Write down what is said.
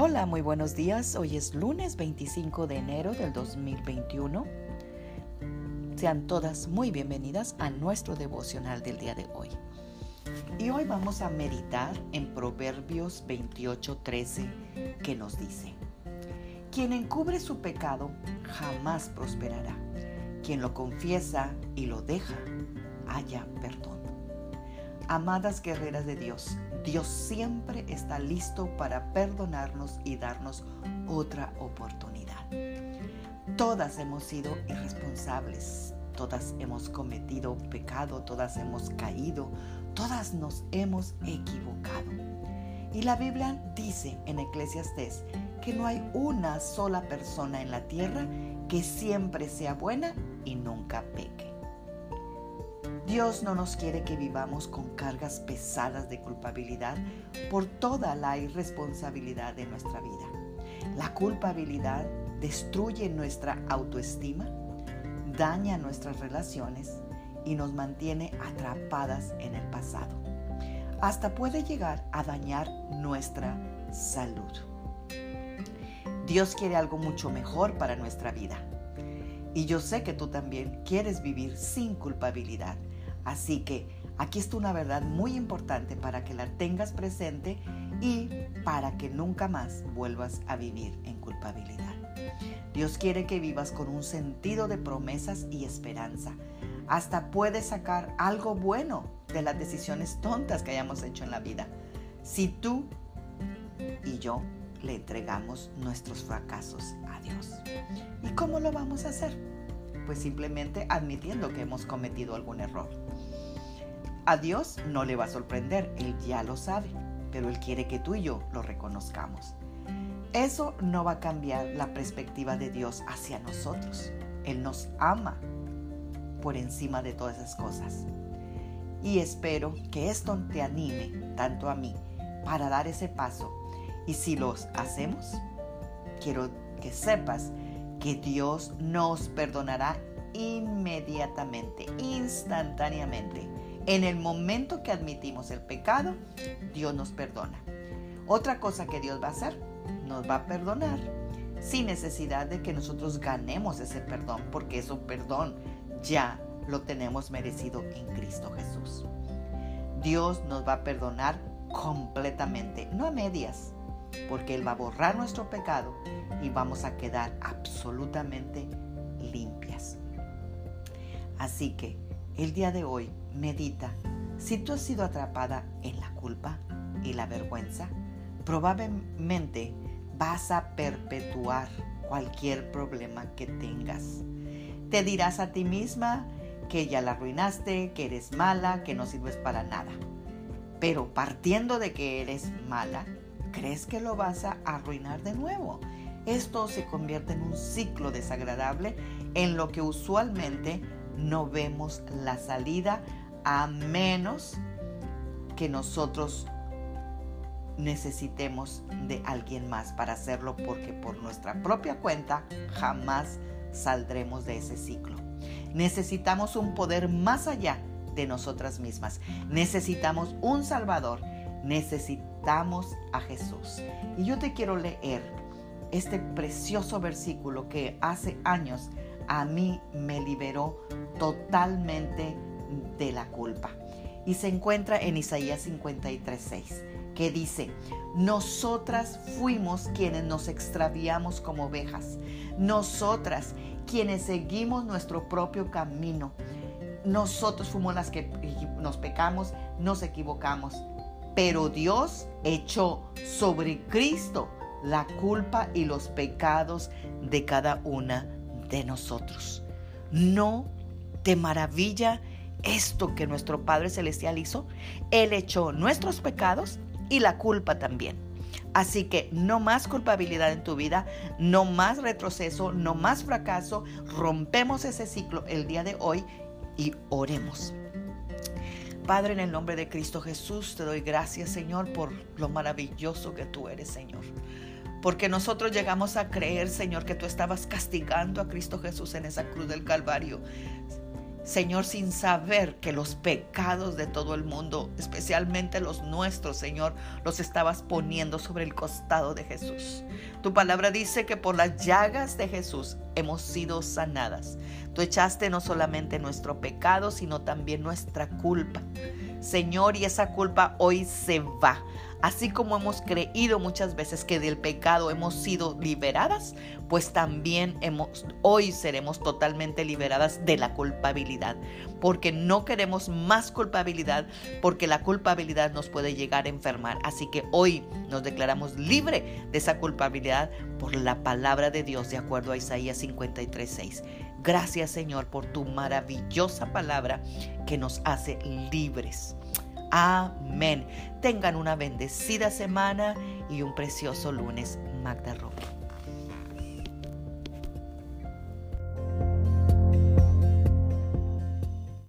Hola, muy buenos días. Hoy es lunes 25 de enero del 2021. Sean todas muy bienvenidas a nuestro devocional del día de hoy. Y hoy vamos a meditar en Proverbios 28:13 que nos dice, Quien encubre su pecado jamás prosperará. Quien lo confiesa y lo deja, haya perdón. Amadas guerreras de Dios, Dios siempre está listo para perdonarnos y darnos otra oportunidad. Todas hemos sido irresponsables, todas hemos cometido pecado, todas hemos caído, todas nos hemos equivocado. Y la Biblia dice en Eclesiastés que no hay una sola persona en la tierra que siempre sea buena y nunca peque. Dios no nos quiere que vivamos con cargas pesadas de culpabilidad por toda la irresponsabilidad de nuestra vida. La culpabilidad destruye nuestra autoestima, daña nuestras relaciones y nos mantiene atrapadas en el pasado. Hasta puede llegar a dañar nuestra salud. Dios quiere algo mucho mejor para nuestra vida. Y yo sé que tú también quieres vivir sin culpabilidad Así que aquí está una verdad muy importante para que la tengas presente y para que nunca más vuelvas a vivir en culpabilidad. Dios quiere que vivas con un sentido de promesas y esperanza. Hasta puedes sacar algo bueno de las decisiones tontas que hayamos hecho en la vida. Si tú y yo le entregamos nuestros fracasos a Dios. ¿Y cómo lo vamos a hacer? Pues simplemente admitiendo que hemos cometido algún error. A Dios no le va a sorprender, Él ya lo sabe, pero Él quiere que tú y yo lo reconozcamos. Eso no va a cambiar la perspectiva de Dios hacia nosotros. Él nos ama por encima de todas esas cosas. Y espero que esto te anime, tanto a mí, para dar ese paso. Y si los hacemos, quiero que sepas que Dios nos perdonará inmediatamente, instantáneamente. En el momento que admitimos el pecado, Dios nos perdona. Otra cosa que Dios va a hacer, nos va a perdonar sin necesidad de que nosotros ganemos ese perdón, porque ese perdón ya lo tenemos merecido en Cristo Jesús. Dios nos va a perdonar completamente, no a medias, porque Él va a borrar nuestro pecado y vamos a quedar absolutamente limpias. Así que el día de hoy medita, si tú has sido atrapada en la culpa y la vergüenza, probablemente vas a perpetuar cualquier problema que tengas. Te dirás a ti misma que ya la arruinaste, que eres mala, que no sirves para nada. Pero partiendo de que eres mala, crees que lo vas a arruinar de nuevo. Esto se convierte en un ciclo desagradable en lo que usualmente no vemos la salida a menos que nosotros necesitemos de alguien más para hacerlo porque por nuestra propia cuenta jamás saldremos de ese ciclo. Necesitamos un poder más allá de nosotras mismas. Necesitamos un Salvador. Necesitamos a Jesús. Y yo te quiero leer este precioso versículo que hace años a mí me liberó totalmente de la culpa. Y se encuentra en Isaías 53:6, que dice, nosotras fuimos quienes nos extraviamos como ovejas, nosotras quienes seguimos nuestro propio camino, nosotros fuimos las que nos pecamos, nos equivocamos, pero Dios echó sobre Cristo la culpa y los pecados de cada una de nosotros. No te maravilla esto que nuestro Padre Celestial hizo, Él echó nuestros pecados y la culpa también. Así que no más culpabilidad en tu vida, no más retroceso, no más fracaso. Rompemos ese ciclo el día de hoy y oremos. Padre, en el nombre de Cristo Jesús, te doy gracias, Señor, por lo maravilloso que tú eres, Señor. Porque nosotros llegamos a creer, Señor, que tú estabas castigando a Cristo Jesús en esa cruz del Calvario Señor, sin saber que los pecados de todo el mundo, especialmente los nuestros, Señor, los estabas poniendo sobre el costado de Jesús. Tu palabra dice que por las llagas de Jesús hemos sido sanadas. Tú echaste no solamente nuestro pecado, sino también nuestra culpa. Señor, y esa culpa hoy se va. Así como hemos creído muchas veces que del pecado hemos sido liberadas, pues también hemos, hoy seremos totalmente liberadas de la culpabilidad, porque no queremos más culpabilidad, porque la culpabilidad nos puede llegar a enfermar. Así que hoy nos declaramos libre de esa culpabilidad por la palabra de Dios, de acuerdo a Isaías 53:6. Gracias Señor por tu maravillosa palabra que nos hace libres. Amén. Tengan una bendecida semana y un precioso lunes. Magda Roque.